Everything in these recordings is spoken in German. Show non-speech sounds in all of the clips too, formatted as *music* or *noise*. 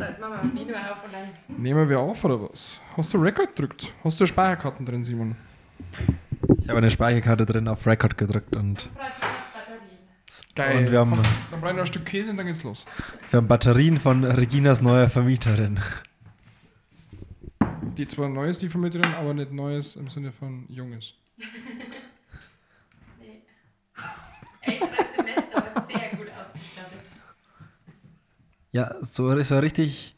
So, jetzt machen wir ein Video auf und dann. Nehmen wir auf oder was? Hast du Record gedrückt? Hast du Speicherkarten drin, Simon? Ich habe eine Speicherkarte drin auf Record gedrückt und. Geil. Und wir haben- Komm, dann brauchen wir noch ein Stück Käse und dann geht's los. wir haben Batterien von Reginas neuer Vermieterin. Die zwar neu ist, die Vermieterin, aber nicht neues im Sinne von junges. *laughs* Nee. Älteres Semester, aber sehr gut ausgestattet. Ja, so, so richtig,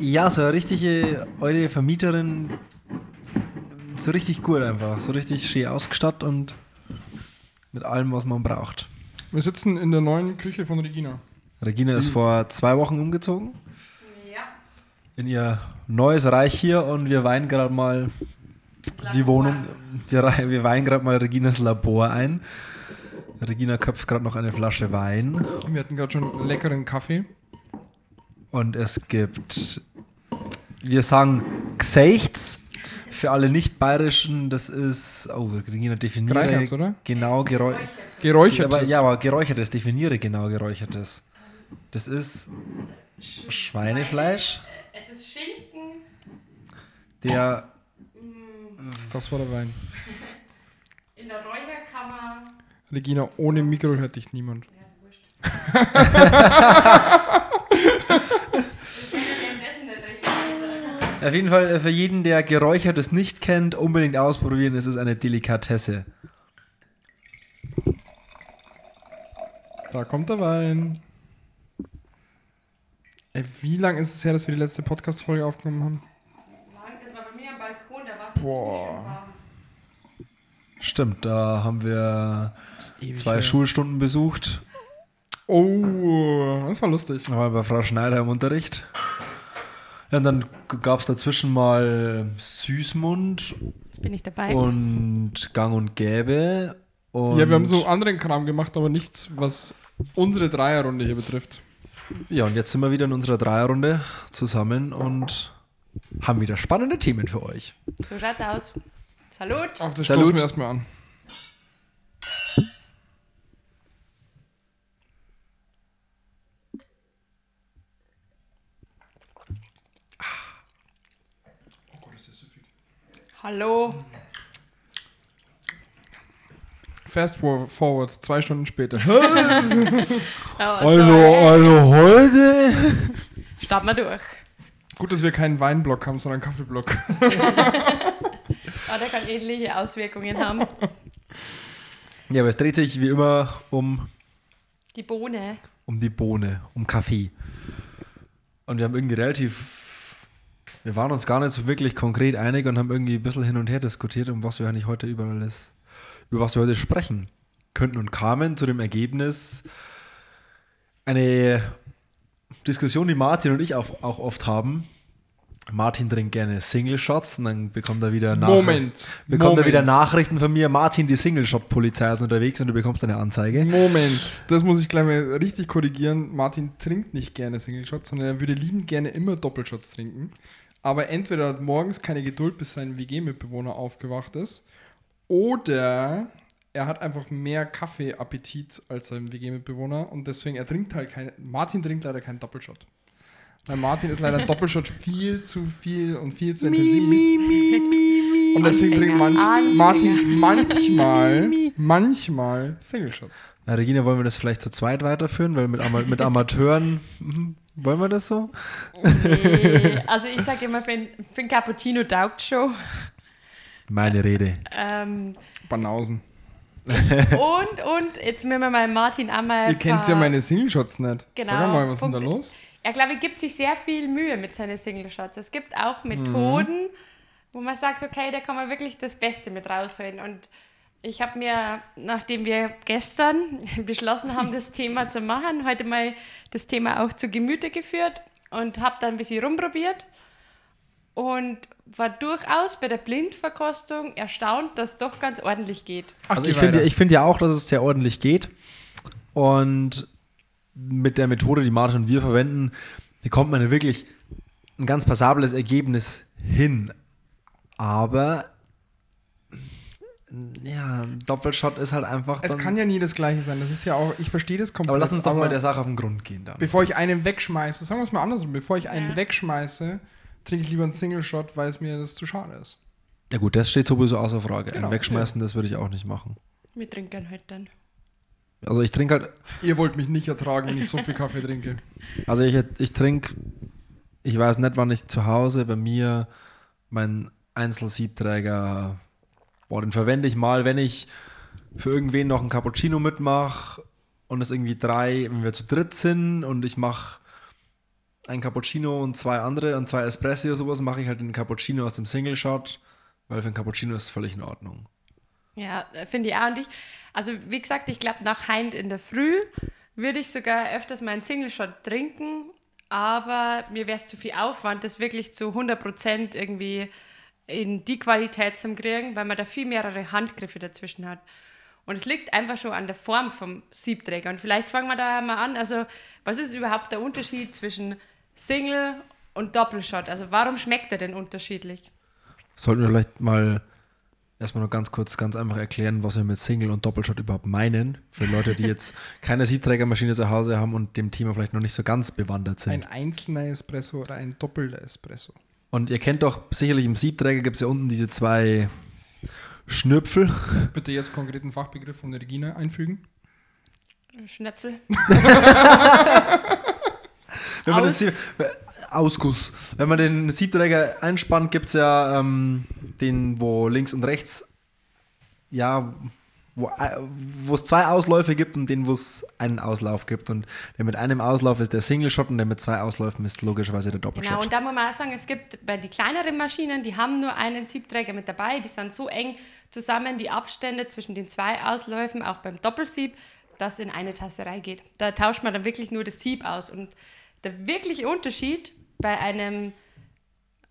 ja, so eine richtige eure Vermieterin, so richtig gut einfach, so richtig schön ausgestattet und mit allem, was man braucht. Wir sitzen in der neuen Küche von Regina. Regina ist Die- vor zwei Wochen umgezogen Ja. in ihr neues Reich hier und wir weinen gerade mal die Wohnung, die, wir weinen gerade mal Reginas Labor ein. Regina köpft gerade noch eine Flasche Wein Wir hatten gerade schon leckeren Kaffee. und es gibt, wir sagen Gsechts für alle nicht-bayerischen, das ist, oh, Regina definiere Greichert's, oder? genau Geräusch. Geräuchert. Aber, ja, aber geräuchertes, definiere genau geräuchertes. Das ist Schweinefleisch, Es ist Schinken. der Das war der Wein. In der Räucherkammer. Regina, ohne Mikro hört dich niemand. Ja. *laughs* *laughs* Auf jeden Fall äh, für jeden, der Geräuchertes nicht kennt, unbedingt ausprobieren. Es ist eine Delikatesse. Da kommt der Wein. Ey, wie lange ist es her, dass wir die letzte Podcast-Folge aufgenommen haben? Das war bei mir am Balkon, da war es Boah. Stimmt, da haben wir zwei her. Schulstunden besucht. Oh, das war lustig. Da waren wir bei Frau Schneider im Unterricht. Ja, und dann gab es dazwischen mal Süßmund Jetzt bin ich dabei. und Gang und Gäbe. Und ja, wir haben so anderen Kram gemacht, aber nichts, was unsere Dreierrunde hier betrifft. Ja, und jetzt sind wir wieder in unserer Dreierrunde zusammen und haben wieder spannende Themen für euch. So schaut's aus. Salut. Auf das Salut. stoßen wir erstmal an. Oh Gott, ist das süffig. Hallo. Fast for- forward, zwei Stunden später. *laughs* *laughs* Also, so, äh, also heute. Starten wir durch. Gut, dass wir keinen Weinblock haben, sondern einen Kaffeeblock. *laughs* Ah, der kann ähnliche Auswirkungen haben. *laughs* Ja, aber es dreht sich wie immer um, Die Bohne. um die Bohne, um Kaffee. Und wir haben irgendwie relativ. Wir waren uns gar nicht so wirklich konkret einig und haben irgendwie ein bisschen hin und her diskutiert, um was wir eigentlich heute über alles, über was wir heute sprechen könnten und kamen zu dem Ergebnis, eine Diskussion, die Martin und ich auch, auch oft haben. Martin trinkt gerne Single Shots und dann bekommt er wieder Nachrichten. Moment. Bekommt Moment. er wieder Nachrichten von mir, Martin, die Single-Shot-Polizei ist unterwegs und du bekommst eine Anzeige. Moment, das muss ich gleich mal richtig korrigieren. Martin trinkt nicht gerne Single Shots, sondern er würde liebend gerne immer Doppelshots trinken. Aber entweder hat morgens keine Geduld, bis sein WG-Mitbewohner aufgewacht ist, oder er hat einfach mehr Kaffeeappetit als sein WG-Mitbewohner und deswegen, er trinkt halt keine. Martin trinkt leider keinen Doppelshot. Weil Martin ist leider Doppelshot viel zu viel und viel zu intensiv. Und deswegen trinkt man, Anfänger. Martin manchmal, manchmal Single Shots. Na, Regina, wollen wir das vielleicht zu zweit weiterführen? Weil mit, Ama mit Amateuren, mhm, wollen wir das so? Nee, *laughs* also ich sage immer, für ein, für ein Cappuccino taugt schon. Meine Rede. Ähm, Banausen. und, und, jetzt müssen wir mal Martin einmal. Ihr kennt ja meine Single Shots nicht. Genau, Sag mal, was ist denn da los? Er glaube ich, gibt sich sehr viel Mühe mit seinen Single Shots. Es gibt auch Methoden, wo man sagt, okay, da kann man wirklich das Beste mit rausholen. Und ich habe mir, nachdem wir gestern *laughs* beschlossen haben, das Thema zu machen, heute mal das Thema auch zu Gemüte geführt und habe dann ein bisschen rumprobiert und war durchaus bei der Blindverkostung erstaunt, dass es doch ganz ordentlich geht. Also ich finde ich find ja auch, dass es sehr ordentlich geht. Und mit der Methode, die Martin und wir verwenden, bekommt man ja wirklich ein ganz passables Ergebnis hin. Aber ja, ein Doppelshot ist halt einfach. Es kann ja nie das gleiche sein. Das ist ja auch, ich verstehe das komplett. aber lass uns doch mal der Sache auf den Grund gehen dann. Bevor ich einen wegschmeiße, sagen wir es mal andersrum, bevor ich einen Ja. wegschmeiße, trinke ich lieber einen Single Shot, weil es mir das zu schade ist. Ja gut, das steht sowieso außer Frage. Genau, Ein Wegschmeißen, das würde ich auch nicht machen. Wir trinken halt dann. Also ich trinke halt, Ihr wollt mich nicht ertragen, wenn ich so viel Kaffee trinke. also ich, ich trinke, ich weiß nicht, wann ich zu Hause bei mir meinen Einzelsiebträger, boah, den verwende ich mal, wenn ich für irgendwen noch einen Cappuccino mitmache und es irgendwie drei, wenn wir zu dritt sind und ich mache ein Cappuccino und zwei andere und zwei Espresso oder sowas, mache ich halt den Cappuccino aus dem Single Shot, weil für einen Cappuccino ist es völlig in Ordnung. Ja, finde ich auch. Und ich, also wie gesagt, ich glaube, nach Heint in der Früh würde ich sogar öfters mal einen Single Shot trinken, aber mir wäre es zu viel Aufwand, das wirklich zu 100% irgendwie in die Qualität zu kriegen, weil man da viel mehrere Handgriffe dazwischen hat. Und es liegt einfach schon an der Form vom Siebträger. Und vielleicht fangen wir da mal an. Also, was ist überhaupt der Unterschied zwischen Single und Doppelshot? Also, warum schmeckt er denn unterschiedlich? Sollten wir vielleicht mal erstmal noch ganz kurz, ganz einfach erklären, was wir mit Single und Doppelshot überhaupt meinen. Für Leute, die jetzt *laughs* keine Siebträgermaschine zu Hause haben und dem Thema vielleicht noch nicht so ganz bewandert sind. Ein einzelner Espresso oder ein doppelter Espresso. Und ihr kennt doch sicherlich im Siebträger gibt es ja unten diese zwei Schnüpfel. Bitte jetzt konkreten Fachbegriff von der Regina einfügen. Schnäpfel? *laughs* Wenn man den Aus- Sieb Ausguss. Wenn man den Siebträger einspannt, gibt es ja ähm, den, wo links und rechts, ja, wo äh, es zwei Ausläufe gibt und den, wo es einen Auslauf gibt. Und der mit einem Auslauf ist der Single Shot und der mit zwei Ausläufen ist logischerweise der Doppelshot. Genau, und da muss man auch sagen, es gibt bei den kleineren Maschinen, die haben nur einen Siebträger mit dabei, die sind so eng zusammen, die Abstände zwischen den zwei Ausläufen, auch beim Doppelsieb, dass in eine Tasse reingeht. Da tauscht man dann wirklich nur das Sieb aus. Und der wirkliche Unterschied bei einem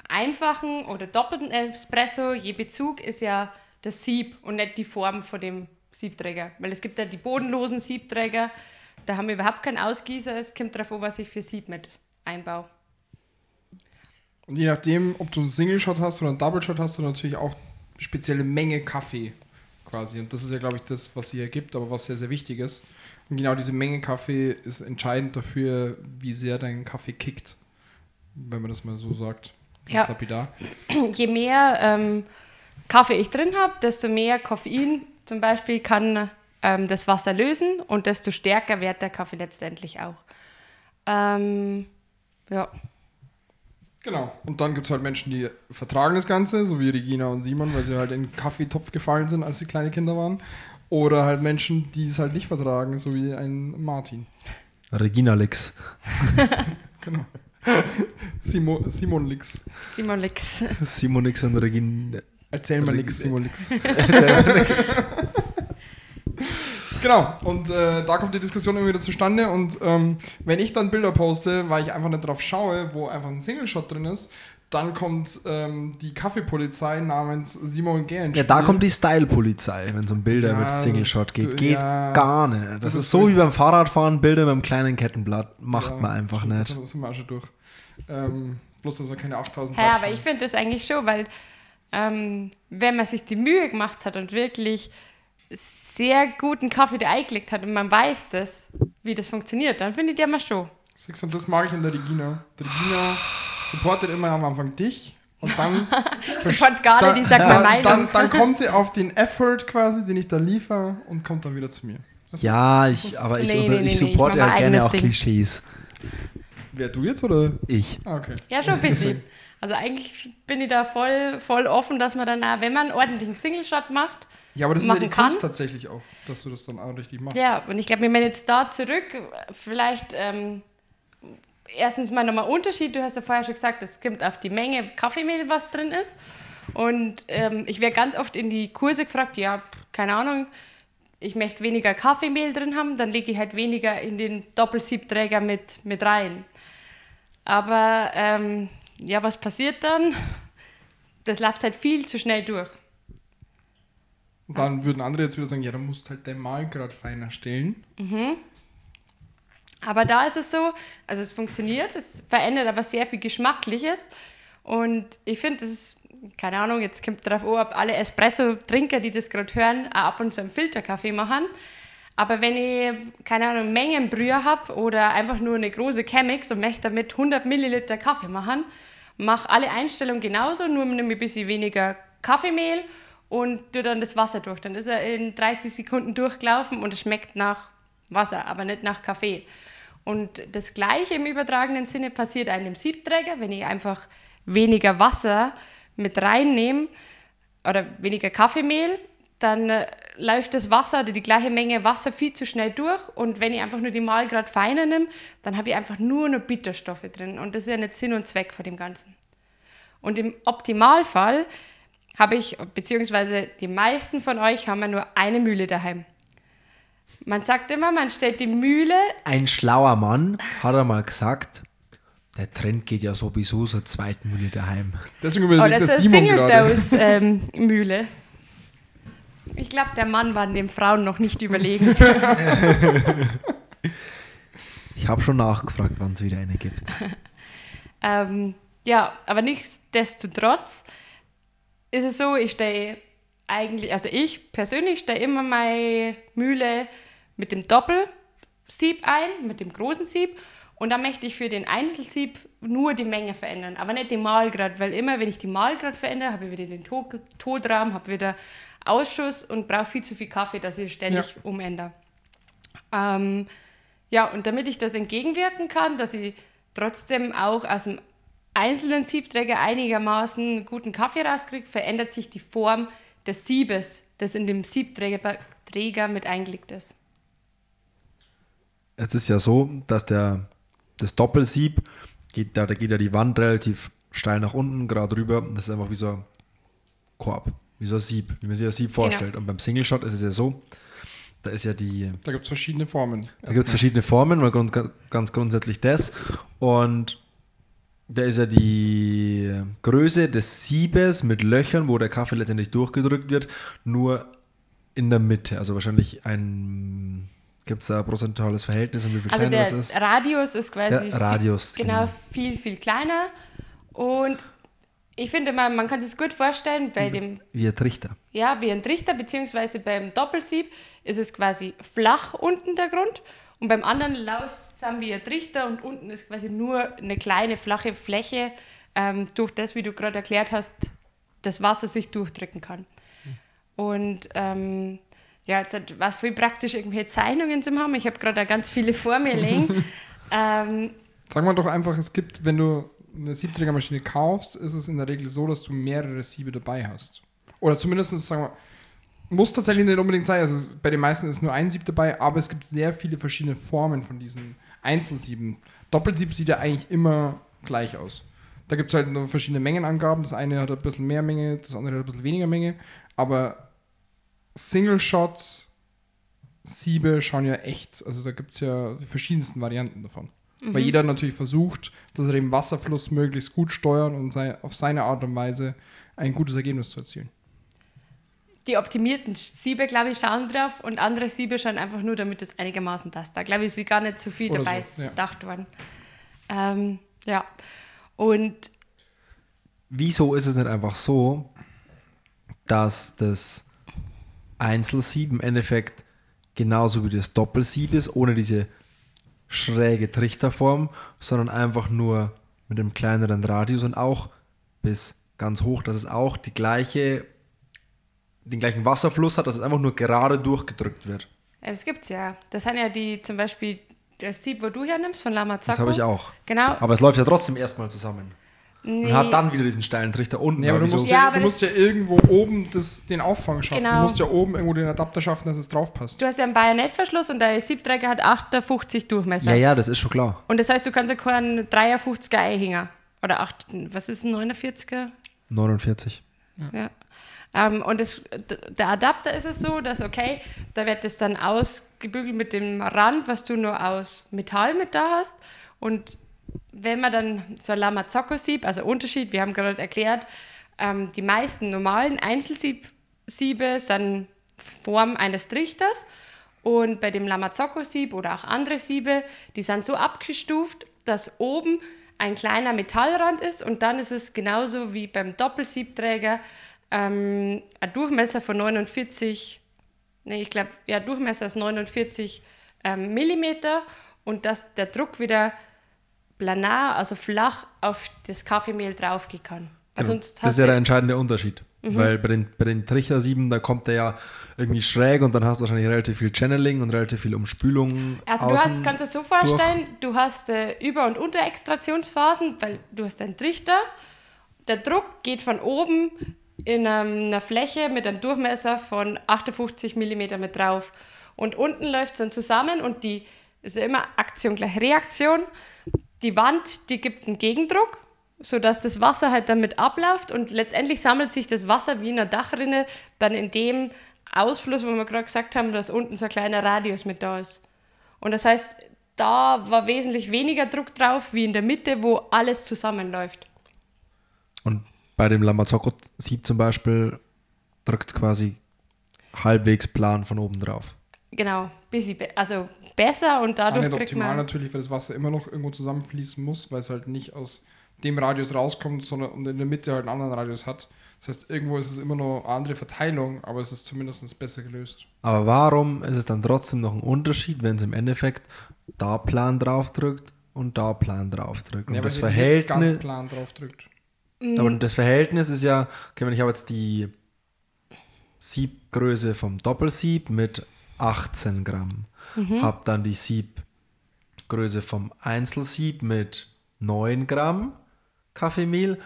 einfachen oder doppelten Espresso, je Bezug, ist ja das Sieb und nicht die Form von dem Siebträger. Weil es gibt ja die bodenlosen Siebträger, da haben wir überhaupt keinen Ausgießer, es kommt darauf an, was ich für Sieb mit einbaue. Und je nachdem, ob du einen Single Shot hast oder einen Double Shot, hast du natürlich auch spezielle Menge Kaffee quasi. Und das ist ja, glaube ich, das, was sie ergibt, aber was sehr, sehr wichtig ist. Und genau diese Menge Kaffee ist entscheidend dafür, wie sehr dein Kaffee kickt. Wenn man das mal so sagt. Ja. Lapidar. *clears throat* je mehr ähm, Kaffee ich drin habe, desto mehr Koffein zum Beispiel kann ähm, das Wasser lösen und desto stärker wird der Kaffee letztendlich auch. Ähm, ja. Genau. Und dann gibt es halt Menschen, die vertragen das Ganze, so wie Regina und Simon, weil sie halt in den Kaffeetopf gefallen sind, als sie kleine Kinder waren. Oder halt Menschen, die es halt nicht vertragen, so wie ein Martin. Regina Lix. *laughs* *laughs* Genau. Simo, Simon Lix. Simon Lix. Simon Lix und Regina. Erzähl mal nix, Simon Lix. *laughs* genau, und äh, da kommt die Diskussion immer wieder zustande. Und ähm, wenn ich dann Bilder poste, weil ich einfach nicht drauf schaue, wo einfach ein Single-Shot drin ist, dann kommt ähm, die Kaffeepolizei namens Simon Gern. Ja, da kommt die Style-Polizei, wenn es um Bilder Ja, mit Single-Shot geht. du- Geht ja. gar nicht. Das, Das ist so wie beim Fahrradfahren, Bilder mit einem kleinen Kettenblatt. Macht Ja, man einfach stimmt, nicht. Das sind wir auch schon durch. Ähm, bloß, dass wir keine 8000 Ja, Platz aber haben. ich finde das eigentlich schon, weil ähm, wenn man sich die Mühe gemacht hat und wirklich sehr guten Kaffee da eingelegt hat und man weiß das, wie das funktioniert, dann finde ich der mal schon. Siehst du, Und das mag ich in der Regina. Die Regina supportet immer am Anfang dich und dann Sofort gar nicht, ich sag meine dann, Meinung. dann, dann kommt sie auf den Effort quasi, den ich da liefere und kommt dann wieder zu mir. Das- Ja, ich, aber ich, Nee, nee, ich nee, ich supporte ja gerne auch Ding. Klischees. Wer du jetzt oder? Ich. Ah, okay. Ja, schon ein bisschen. *laughs* Also eigentlich bin ich da voll, voll offen, dass man dann auch, wenn man einen ordentlichen Single-Shot macht, Ja, aber das ist ja die kann. Kunst tatsächlich auch, dass du das dann auch richtig machst. ja, und ich glaube, wenn man jetzt da zurück, vielleicht ähm, erstens mal nochmal Unterschied, du hast ja vorher schon gesagt, es kommt auf die Menge Kaffeemehl, was drin ist. Und ähm, ich werde ganz oft in die Kurse gefragt, ja, keine Ahnung, ich möchte weniger Kaffeemehl drin haben, dann lege ich halt weniger in den Doppelsiebträger mit, mit rein. Aber ähm, ja, was passiert dann? Das läuft halt viel zu schnell durch. Und dann würden andere jetzt wieder sagen, ja, dann musst du halt dein Mahlgrad feiner stellen. Aber da ist es so, also es funktioniert, es verändert aber sehr viel Geschmackliches. Und ich finde, das ist, keine Ahnung, jetzt kommt drauf an, ob alle Espresso-Trinker, die das gerade hören, auch ab und zu einen Filterkaffee machen. Aber wenn ich, keine Ahnung, Mengenbrühe habe oder einfach nur eine große Chemix und möchte damit 100 Milliliter Kaffee machen, mache alle Einstellungen genauso, nur nehme ein bisschen weniger Kaffeemehl und tue dann das Wasser durch. Dann ist er in 30 Sekunden durchgelaufen und es schmeckt nach Wasser, aber nicht nach Kaffee. Und das Gleiche im übertragenen Sinne passiert einem Siebträger, wenn ich einfach weniger Wasser mit reinnehme oder weniger Kaffeemehl, dann äh, läuft das Wasser oder die gleiche Menge Wasser viel zu schnell durch. Und wenn ich einfach nur die Mahlgrad feiner nehme, dann habe ich einfach nur noch Bitterstoffe drin. Und das ist ja nicht Sinn und Zweck von dem Ganzen. Und im Optimalfall habe ich, beziehungsweise die meisten von euch haben ja nur eine Mühle daheim. Man sagt immer, man stellt die Mühle. Ein schlauer Mann hat einmal gesagt, der Trend geht ja sowieso zur zweiten Mühle daheim. Deswegen Oh, überlegt das das ist eine. Single-Dose-Mühle. Ich glaube, der Mann war den Frauen noch nicht überlegen. *laughs* Ich habe schon nachgefragt, wann es wieder eine gibt. *laughs* ähm, ja, aber nichtsdestotrotz ist es so, ich stehe eigentlich, also ich persönlich stehe immer meine Mühle mit dem Doppelsieb ein, mit dem großen Sieb. Und dann möchte ich für den Einzelsieb nur die Menge verändern, aber nicht den Mahlgrad, weil immer, wenn ich die Mahlgrad verändere, habe ich wieder den to Todraum, habe wieder Ausschuss und brauche viel zu viel Kaffee, dass ich ständig Ja. umändere. Ähm, ja, und damit ich das entgegenwirken kann, dass ich trotzdem auch aus dem einzelnen Siebträger einigermaßen guten Kaffee rauskriege, verändert sich die Form des Siebes, das in dem Siebträger Träger mit eingelegt ist. Es ist ja so, dass der, das Doppelsieb, geht, da, da geht ja die Wand relativ steil nach unten, gerade rüber. Das ist einfach wie so ein Korb, wie so ein Sieb, wie man sich ein Sieb vorstellt. Und beim Single Shot ist es ja so, da ist ja die, Da gibt es verschiedene Formen. da gibt es verschiedene Formen, mal grund, ganz grundsätzlich das. Und da ist ja die Größe des Siebes mit Löchern, wo der Kaffee letztendlich durchgedrückt wird, nur in der Mitte. Also wahrscheinlich ein, gibt es da ein prozentuales Verhältnis und wie viel Also kleiner der das ist? Radius ist quasi Der Radius, viel, genau, genau. viel, viel kleiner. Und ich finde mal, man kann sich das gut vorstellen, Mhm. bei dem Wie ein Trichter. Ja, wie ein Trichter, beziehungsweise beim Doppelsieb ist es quasi flach unten der Grund und beim anderen läuft es zusammen wie ein Trichter und unten ist quasi nur eine kleine flache Fläche, ähm, durch das, wie du gerade erklärt hast, das Wasser sich durchdrücken kann. Und ähm, ja, jetzt hat, was voll praktisch irgendwelche Zeichnungen zu haben. Ich habe gerade auch ganz viele vor mir liegen. *laughs* ähm, Sagen wir doch einfach, es gibt, wenn du eine Siebträgermaschine kaufst, ist es in der Regel so, dass du mehrere Siebe dabei hast. Oder zumindest, sagen wir, muss tatsächlich nicht unbedingt sein. Also bei den meisten ist nur ein Sieb dabei, aber es gibt sehr viele verschiedene Formen von diesen Einzelsieben. Doppelsieb sieht ja eigentlich immer gleich aus. Da gibt es halt nur verschiedene Mengenangaben. Das eine hat ein bisschen mehr Menge, das andere hat ein bisschen weniger Menge. Aber Single Shot Siebe schauen ja echt, also da gibt es ja die verschiedensten Varianten davon. Weil jeder natürlich versucht, dass er den Wasserfluss möglichst gut steuern und sei, auf seine Art und Weise ein gutes Ergebnis zu erzielen. die optimierten Siebe, glaube ich, schauen drauf und andere Siebe schauen einfach nur, damit es einigermaßen passt. Da, glaube ich, ist gar nicht zu viel Oder dabei so, ja. gedacht worden. Ähm, ja. Und Wieso ist es nicht einfach so, dass das Einzelsieb im Endeffekt genauso wie das Doppelsieb ist, ohne diese schräge Trichterform, sondern einfach nur mit einem kleineren Radius und auch bis ganz hoch, dass es auch die gleiche, den gleichen Wasserfluss hat, dass es einfach nur gerade durchgedrückt wird. es gibt's ja. Das sind ja die, zum Beispiel, das Sieb, wo du hernimmst, von Lama Das habe ich auch. Genau. Aber es läuft ja trotzdem erstmal zusammen. Nee. Und hat dann wieder diesen steilen Trichter unten. Ja, aber du musst Ja, ja, aber du das- musst ja irgendwo oben das, den Auffang schaffen. Genau. Du musst ja oben irgendwo den Adapter schaffen, dass es drauf passt. Du hast ja einen Bajonettverschluss und der Siebträger hat 58 Durchmesser. ja, ja, das ist schon klar. Und das heißt, du kannst ja keinen 53er einhängen. Oder 8, was ist ein 49er? 49. Ja. Ähm, und das, der Adapter ist es so, dass, okay, da wird es dann ausgebügelt mit dem Rand, was du nur aus Metall mit da hast. Und wenn man dann so ein Lamazocco-Sieb, also Unterschied, wir haben gerade erklärt, ähm, die meisten normalen Einzelsiebe sind Form eines Trichters. Und bei dem Lamazocco-Sieb oder auch andere Siebe, die sind so abgestuft, dass oben ein kleiner Metallrand ist und dann ist es genauso wie beim Doppelsiebträger ähm, ein Durchmesser von 49, nee, ich glaube, ja, Durchmesser ist 49 ähm, Millimeter und dass der Druck wieder planar, also flach auf das Kaffeemehl draufgehen kann. Also Genau. sonst Das ist ja der entscheidende Unterschied. Weil bei den, bei den Trichtersieben, da kommt der ja irgendwie schräg und dann hast du wahrscheinlich relativ viel Channeling und relativ viel Umspülung. Also du hast, kannst es so vorstellen, du hast äh, Über- und Unterextraktionsphasen, weil du hast einen Trichter. Der Druck geht von oben in ähm, einer Fläche mit einem Durchmesser von 58 mm mit drauf. Und unten läuft es dann zusammen und die ist ja immer Aktion gleich Reaktion. Die Wand, die gibt einen Gegendruck, sodass das Wasser halt damit abläuft und letztendlich sammelt sich das Wasser wie in einer Dachrinne dann in dem Ausfluss, wo wir gerade gesagt haben, dass unten so ein kleiner Radius mit da ist. Und das heißt, da war wesentlich weniger Druck drauf wie in der Mitte, wo alles zusammenläuft. Und bei dem Lamazocco-Sieb zum Beispiel drückt es quasi halbwegs plan von oben drauf. Genau, bisschen be also besser und dadurch nicht kriegt optimal man. natürlich, weil das Wasser immer noch irgendwo zusammenfließen muss, weil es halt nicht aus dem Radius rauskommt, sondern und in der Mitte halt einen anderen Radius hat. Das heißt, irgendwo ist es immer noch eine andere Verteilung, aber es ist zumindest besser gelöst. Aber warum ist es dann trotzdem noch ein Unterschied, wenn es im Endeffekt da plan draufdrückt und da plan draufdrückt? Und Ja, das Verhältnis, ganz plan drauf drückt. aber das Verhältnis ist ja, okay, wenn ich habe jetzt die Siebgröße vom Doppelsieb mit 18 Gramm, habe dann die Siebgröße vom Einzelsieb mit 9 Gramm Kaffeemehl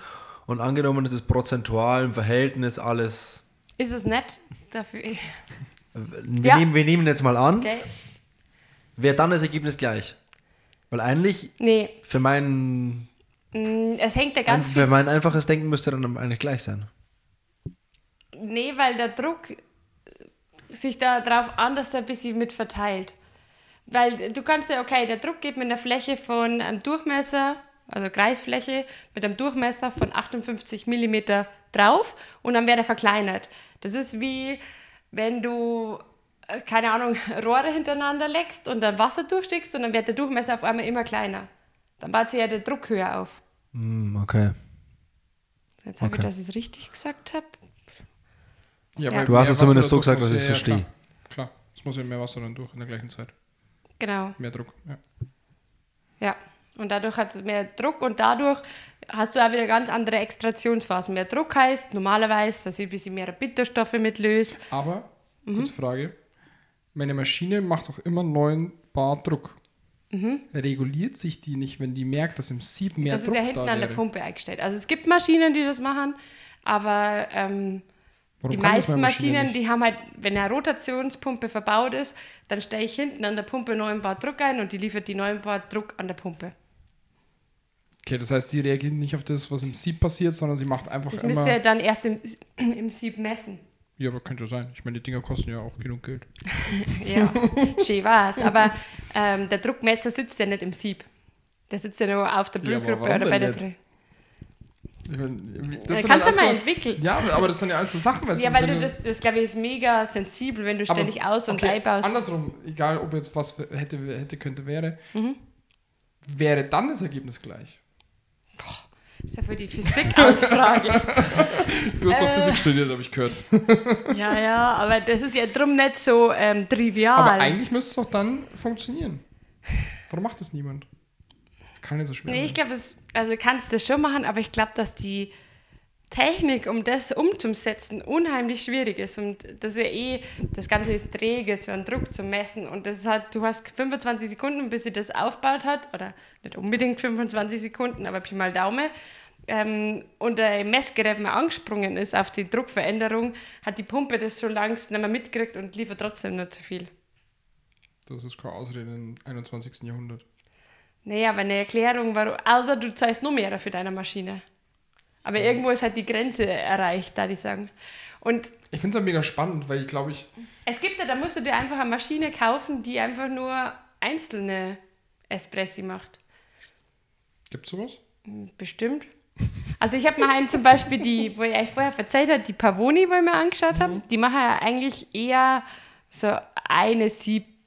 und angenommen, das ist prozentual im Verhältnis alles. Ist es nett? Dafür. Wir, Ja. nehmen, wir nehmen jetzt mal an, Okay. wäre dann das Ergebnis gleich. Weil eigentlich Nee, für mein, mm, es hängt ja ganz für mein einfaches Denken müsste dann eigentlich gleich sein. Nee, weil der Druck sich da drauf anders ein bisschen mit verteilt. Weil du kannst ja, okay, der Druck geht mit einer Fläche von einem Durchmesser, also Kreisfläche, mit einem Durchmesser von 58 mm drauf und dann wäre er verkleinert. Das ist wie, wenn du, äh, keine Ahnung, *laughs* Rohre hintereinander legst und dann Wasser durchstickst und dann wird der Durchmesser auf einmal immer kleiner. Dann baut sich ja der Druck höher auf. Hm, okay. Jetzt habe Okay. ich, dass ich es richtig gesagt habe. Ja, Du hast es zumindest so gesagt, dass ich ja- es verstehe. Klar, klar, es muss ja mehr Wasser dann durch in der gleichen Zeit. Genau. Mehr Druck. Ja. Ja, und dadurch hat es mehr Druck und dadurch hast du auch wieder ganz andere Extraktionsphasen. Mehr Druck heißt normalerweise, dass ich ein bisschen mehr Bitterstoffe mitlöse. Aber, Mhm. kurze Frage, meine Maschine macht doch immer 9 Bar Druck. Reguliert sich die nicht, wenn die merkt, dass im Sieb mehr Mhm. das Druck ist ja hinten da an der? Pumpe eingestellt. Also es gibt Maschinen, die das machen, aber ähm, Warum die das meisten Maschinen, nicht? die haben halt, wenn eine Rotationspumpe verbaut ist, dann stelle ich hinten an der Pumpe 9 Bar Druck ein und die liefert die 9 Bar Druck an der Pumpe. Okay, das heißt, die reagiert nicht auf das, was im Sieb passiert, sondern sie macht einfach Das immer... müsst ihr dann erst im, *clears throat* im Sieb messen. Ja, aber könnte ja sein. Ich meine, die Dinger kosten ja auch genug Geld. *laughs* Ja, schön war's. Aber ähm, der Druckmesser sitzt ja nicht im Sieb. Der sitzt ja nur auf der Ja, Blutgruppe warum oder bei der. nicht? Das kannst halt du mal alles entwickeln. so, Ja, aber das sind ja alles so Sachen, weißt Ja, weil du das, das glaube ich, ist mega sensibel, wenn du ständig aus- und okay, einbaust. Andersrum, egal ob jetzt was hätte, hätte könnte, wäre, Mhm. wäre dann das Ergebnis gleich. Das ist ja für die Physik-Ausfrage. *laughs* Du hast doch Äh. Physik studiert, habe ich gehört. *laughs* ja, ja, aber das ist ja drum nicht so ähm, trivial. Aber eigentlich müsste es doch dann funktionieren. Warum macht das niemand? Kann nicht so schwer Nee, sein. ich glaube, also kannst du das schon machen, aber ich glaube, dass die Technik, um das umzusetzen, unheimlich schwierig ist. Und das ist ja eh, das Ganze ist träge, so einen Druck zu messen. Und das ist halt, du hast 25 Sekunden, bis sie das aufgebaut hat, oder nicht unbedingt 25 Sekunden, aber Pi mal Daumen. Ähm, und der Messgerät mal angesprungen ist auf die Druckveränderung, hat die Pumpe das schon längst nicht mehr mitgekriegt und liefert trotzdem nur zu viel. Das ist keine Ausrede im 21. Jahrhundert. Naja, aber eine Erklärung, warum, außer du zahlst nur mehr für deine Maschine. Aber irgendwo ist halt die Grenze erreicht, da ich sagen. Und Ich finde es halt mega spannend, weil ich glaube, ich. es gibt ja, da musst du dir einfach eine Maschine kaufen, die einfach nur einzelne Espressi macht. Gibt es sowas? Bestimmt. Also ich habe mir einen zum Beispiel, die, wo ich euch vorher erzählt habe, die Pavoni, wo ich mir angeschaut habe, die machen ja eigentlich eher so eine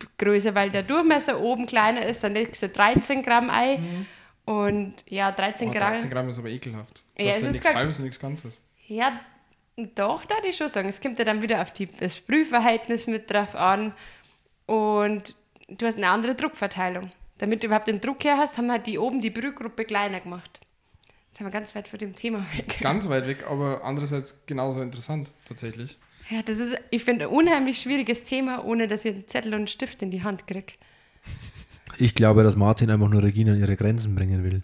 Siebgröße, weil der Durchmesser oben kleiner ist, dann legst du 13 Gramm Ei Und ja, 13 Oh, Gramm. 13 Gramm ist aber ekelhaft. Das Ja, ist ja nichts gar- Halbes und nichts Ganzes. Ja, doch, da ich schon sagen. Es kommt ja dann wieder auf die, das Sprühverhältnis mit drauf an. Und du hast eine andere Druckverteilung. Damit du überhaupt den Druck her hast, haben wir die oben die Brühgruppe kleiner gemacht. Jetzt sind wir ganz weit von dem Thema weg. Ganz *laughs* weit weg, aber andererseits genauso interessant, tatsächlich. Ja, das ist, ich finde, ein unheimlich schwieriges Thema, ohne dass ich einen Zettel und einen Stift in die Hand kriege. Ich glaube, dass Martin einfach nur Regina an ihre Grenzen bringen will.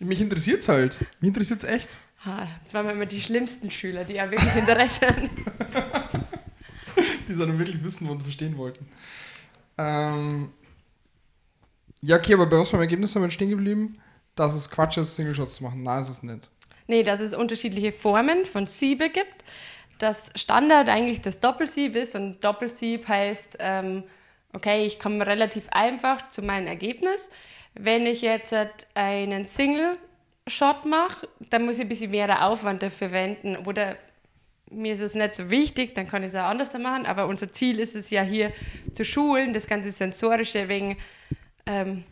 Mich interessiert's halt. Mich interessiert's echt. Ah, Das waren immer die schlimmsten Schüler, die ja wirklich Interesse haben. *laughs* die sondern wirklich wissen und verstehen wollten. Ähm, ja, okay, aber bei was für einem Ergebnis sind wir stehen geblieben? Dass es Quatsch ist, Single Shots zu machen. Nein, ist es nicht. Nee, dass es unterschiedliche Formen von Siebe gibt. Das Standard eigentlich das Doppelsieb ist und Doppelsieb heißt, ähm, okay, ich komme relativ einfach zu meinem Ergebnis. Wenn ich jetzt einen Single-Shot mache, dann muss ich ein bisschen mehr Aufwand dafür verwenden oder mir ist es nicht so wichtig, dann kann ich es auch anders machen, aber unser Ziel ist es ja hier zu schulen, das ganze Sensorische wegen ähm,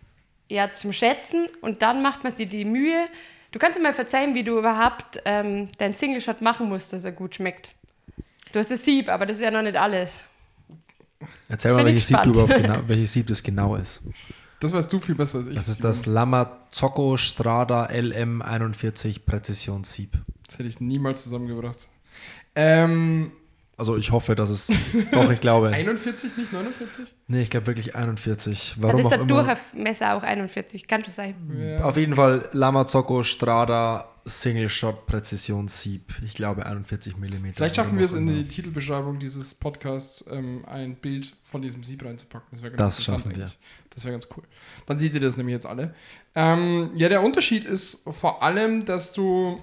ja, zum Schätzen und dann macht man sich die Mühe. Du kannst dir mal verzeihen, wie du überhaupt ähm, deinen Single-Shot machen musst, dass er gut schmeckt. Du hast das Sieb, aber das ist ja noch nicht alles. Erzähl mal, welches Sieb, du gespannt. überhaupt *laughs* genau, welches Sieb das genau ist. Das weißt du viel besser als ich. Das ist das Lamazocco Strada LM41 Präzisionssieb. Das hätte ich niemals zusammengebracht. Ähm, Also ich hoffe, dass es. doch, ich glaube. es- *laughs* 41, nicht 49? Nee, ich glaube wirklich 41. Dann Warum ist auch der. Durchmesser auch 41, kann das sein. Ja. Auf jeden Fall Lamazocco Strada Single Shot Präzisionssieb. Ich glaube 41 mm. Vielleicht schaffen wir es in die. Titelbeschreibung dieses Podcasts, ähm, ein Bild von diesem Sieb reinzupacken. Das wäre ganz Das schaffen wir. eigentlich. Das wäre ganz cool. Dann seht ihr das nämlich jetzt alle. Ähm, ja, der Unterschied ist vor allem, dass du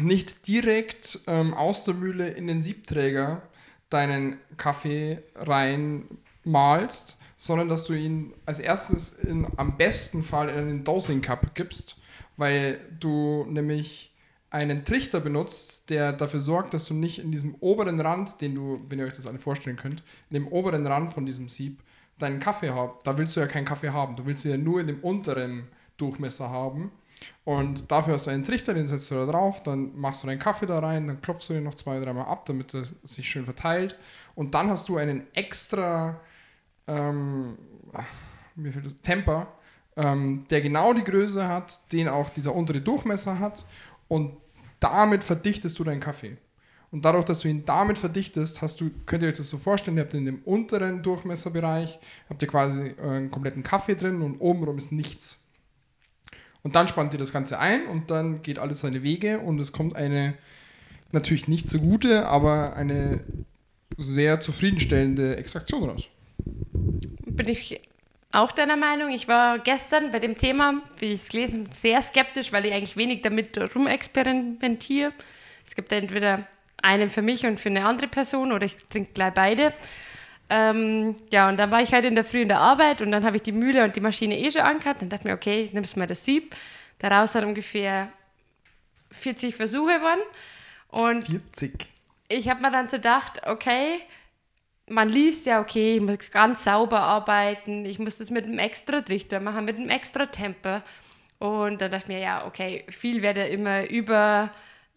nicht direkt ähm, aus der Mühle in den Siebträger deinen Kaffee reinmalst, sondern dass du ihn als erstes in, am besten Fall in einen Dosing Cup gibst, weil du nämlich einen Trichter benutzt, der dafür sorgt, dass du nicht in diesem oberen Rand, den du, wenn ihr euch das alle vorstellen könnt, in dem oberen Rand von diesem Sieb deinen Kaffee habt. Da willst du ja keinen Kaffee haben. Du willst ihn ja nur in dem unteren Durchmesser haben. Und dafür hast du einen Trichter, den setzt du da drauf, dann machst du deinen Kaffee da rein, dann klopfst du den noch zwei, dreimal ab, damit er sich schön verteilt. Und dann hast du einen extra ähm, mir fehlt das, Temper, ähm, der genau die Größe hat, den auch dieser untere Durchmesser hat. Und damit verdichtest du deinen Kaffee. Und dadurch, dass du ihn damit verdichtest, hast du, könnt ihr euch das so vorstellen, ihr habt in dem unteren Durchmesserbereich, habt ihr quasi äh, einen kompletten Kaffee drin und obenrum ist nichts. Und dann spannt ihr das Ganze ein und dann geht alles seine Wege und es kommt eine natürlich nicht so gute, aber eine sehr zufriedenstellende Extraktion raus. Bin ich auch deiner Meinung. Ich war gestern bei dem Thema, wie ich es gelesen sehr skeptisch, weil ich eigentlich wenig damit rumexperimentiere. Es gibt entweder einen für mich und für eine andere Person oder ich trinke gleich beide. Ähm, ja, und dann war ich halt in der Früh in der Arbeit und dann habe ich die Mühle und die Maschine eh schon angehört und dachte mir, okay, nimmst mal das Sieb. Daraus hat ungefähr 40 Versuche waren. Und 40. ich habe mir dann so gedacht, okay, man liest ja, okay, ich muss ganz sauber arbeiten, ich muss das mit einem extra Trichter machen, mit einem extra Temper. Und dann dachte ich mir, ja, okay, viel wird ja immer über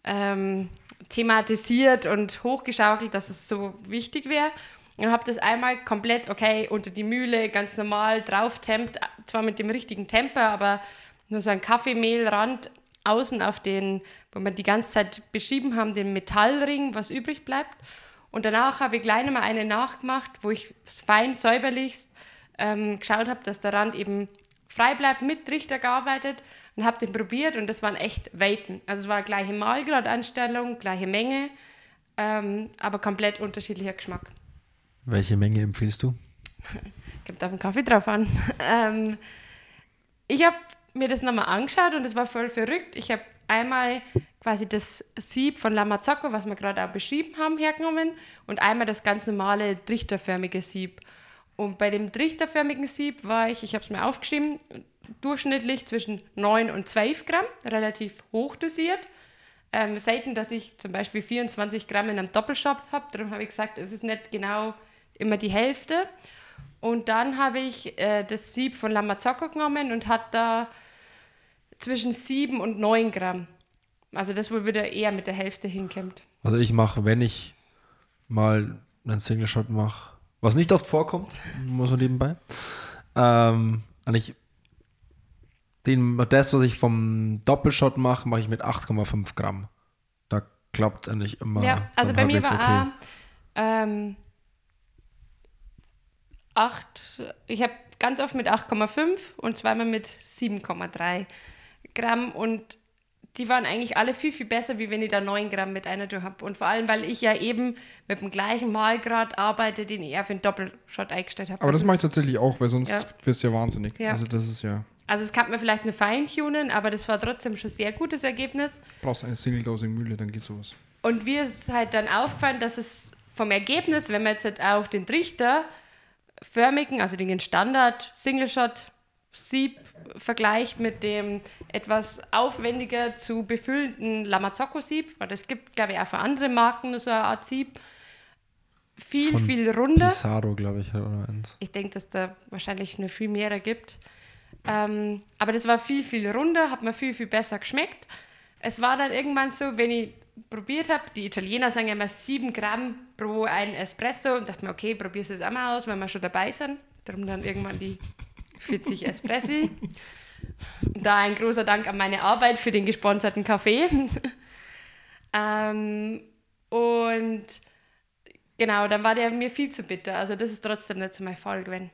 ähm, thematisiert und hochgeschaukelt, dass es so wichtig wäre. Und habe das einmal komplett, okay, unter die Mühle, ganz normal drauf tempt, zwar mit dem richtigen Temper, aber nur so ein Kaffeemehlrand außen auf den, wo wir die ganze Zeit beschrieben haben, den Metallring, was übrig bleibt. Und danach habe ich gleich nochmal eine nachgemacht, wo ich es fein säuberlichst ähm, geschaut habe, dass der Rand eben frei bleibt, mit Trichter gearbeitet und habe den probiert und das waren echt Weiten. Also es war gleiche Mahlgradanstellung, gleiche Menge, ähm, aber komplett unterschiedlicher Geschmack. Welche Menge empfiehlst du? *laughs* Kommt auf den Kaffee drauf an. *laughs* ähm, ich habe mir das nochmal angeschaut und es war voll verrückt. Ich habe einmal quasi das Sieb von Lamazocco, was wir gerade auch beschrieben haben, hergenommen und einmal das ganz normale trichterförmige Sieb. Und bei dem trichterförmigen Sieb war ich, ich habe es mir aufgeschrieben, durchschnittlich zwischen 9 und 12 Gramm, relativ hoch dosiert. Ähm, selten, dass ich zum Beispiel 24 Gramm in einem Doppelshot habe. Darum habe ich gesagt, es ist nicht genau immer die Hälfte. Und dann habe ich äh, das Sieb von Lamazocco genommen und hat da zwischen 7 und 9 Gramm. Also das, wo wieder eher mit der Hälfte hinkommt. Also ich mache, wenn ich mal einen Single Shot mache, was nicht oft vorkommt, muss man nebenbei, ähm, eigentlich den, das, was ich vom Doppelshot mache, mache ich mit 8,5 Gramm. Da klappt es eigentlich immer. Ja, also bei mir war auch ähm, 8, ich habe ganz oft mit 8,5 und zweimal mit 7,3 Gramm und die waren eigentlich alle viel, viel besser, wie wenn ich da 9 Gramm mit einer durch habe. Und vor allem, weil ich ja eben mit dem gleichen Mahlgrad arbeite, den ich eher für den Doppelshot eingestellt habe. Aber das ist- mache ich tatsächlich auch, weil sonst Ja. wirst du ja wahnsinnig. Ja. Also das ist ja, Also es kann man vielleicht eine Feintunen, aber das war trotzdem schon sehr gutes Ergebnis. brauchst eine Single-Dosing-Mühle, dann geht sowas. Und mir ist halt dann aufgefallen, dass es vom Ergebnis, wenn man jetzt halt auch den Trichter förmigen, also den Standard Single Shot Sieb vergleicht mit dem etwas aufwendiger zu befüllenden Lamazocco Sieb, weil es gibt, glaube ich, auch für andere Marken so eine Art Sieb, viel, Von viel runder. Pizarro, glaube ich, oder eins. Ich denke, dass da wahrscheinlich eine viel mehr gibt. Ähm, aber das war viel, viel runder, hat mir viel, viel besser geschmeckt. Es war dann irgendwann so, wenn ich probiert habe, die Italiener sagen ja immer 7 Gramm pro ein Espresso und dachte mir, okay, probier's es auch mal aus, wenn wir schon dabei sind. Darum dann irgendwann die 40 Espressi. Da ein großer Dank an meine Arbeit für den gesponserten Kaffee. *laughs* ähm, und genau, dann war der mir viel zu bitter. Also das ist trotzdem nicht so mein Fall gewesen.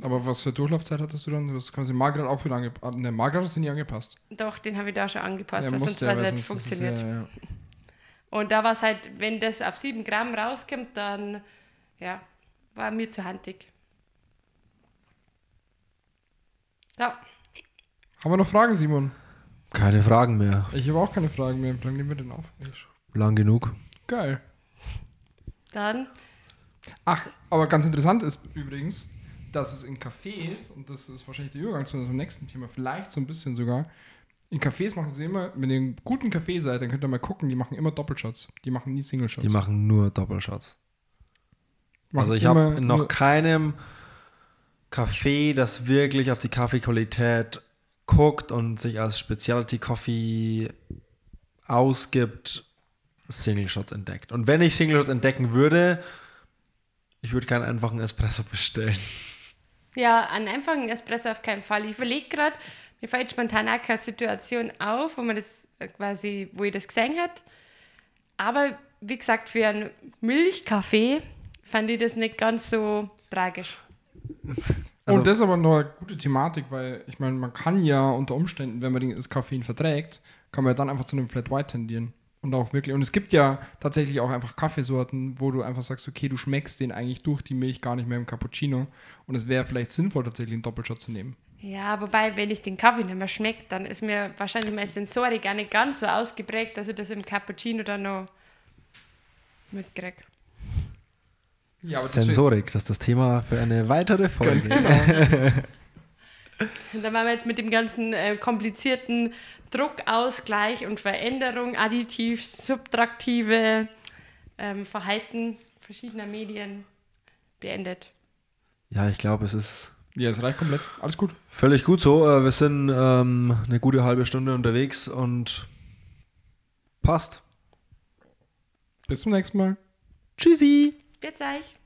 Aber was für Durchlaufzeit hattest du dann? Das quasi Margaret auch wieder angepasst. Ne, Margaret ist nie angepasst. Doch, den habe ich da schon angepasst, weil musst sonst ja, weil nicht ist funktioniert. Ja, ja. Und da war es halt, wenn das auf 7 Gramm rauskommt, dann ja, war mir zu handig. Ja, Haben wir noch Fragen, Simon? Keine Fragen mehr. Ich habe auch keine Fragen mehr. Wie lange nehmen wir denn auf? Lang genug. Geil. dann Ach, aber ganz interessant ist übrigens, dass es in Cafés, und das ist wahrscheinlich der Übergang zu unserem nächsten Thema, vielleicht so ein bisschen sogar, in Cafés machen sie immer, wenn ihr einen guten Kaffee seid, dann könnt ihr mal gucken, die machen immer Doppelshots. Die machen nie Single-Shots. Die machen nur Doppelshots. Machen Also ich habe noch nur- keinem Café, das wirklich auf die Kaffeequalität guckt und sich als Specialty Coffee ausgibt, Single Shots entdeckt. Und wenn ich Single Shots entdecken würde, ich würde keinen einfachen Espresso bestellen. Ja, einen einfachen Espresso auf keinen Fall. Ich überlege gerade, mir fällt spontan auch keine Situation auf, wo man das äh, quasi, wo ich das gesehen hat. Aber wie gesagt, für einen Milchkaffee fand ich das nicht ganz so tragisch. *laughs* Also- und das ist aber noch eine gute Thematik, weil ich meine, man kann ja unter Umständen, wenn man den- das Koffein verträgt, kann man ja dann einfach zu einem Flat White tendieren. Und auch wirklich, und es gibt ja tatsächlich auch einfach Kaffeesorten, wo du einfach sagst, okay, du schmeckst den eigentlich durch die Milch gar nicht mehr im Cappuccino. Und es wäre vielleicht sinnvoll, tatsächlich einen Doppelshot zu nehmen. Ja, wobei, wenn ich den Kaffee nicht mehr schmeckt, dann ist mir wahrscheinlich meine Sensorik gar nicht ganz so ausgeprägt, dass ich das im Cappuccino dann noch mitkriege. Ja, Sensorik, das ist das Thema für eine weitere Folge. Ganz genau. *laughs* Dann waren wir jetzt mit dem ganzen äh, komplizierten Druckausgleich und Veränderung, additiv, subtraktive ähm, Verhalten verschiedener Medien beendet. Ja, ich glaube, es ist Ja, es reicht komplett. Alles gut. völlig gut so. Äh, Wir sind ähm, eine gute halbe Stunde unterwegs und passt. Bis zum nächsten Mal. Tschüssi. Bis euch!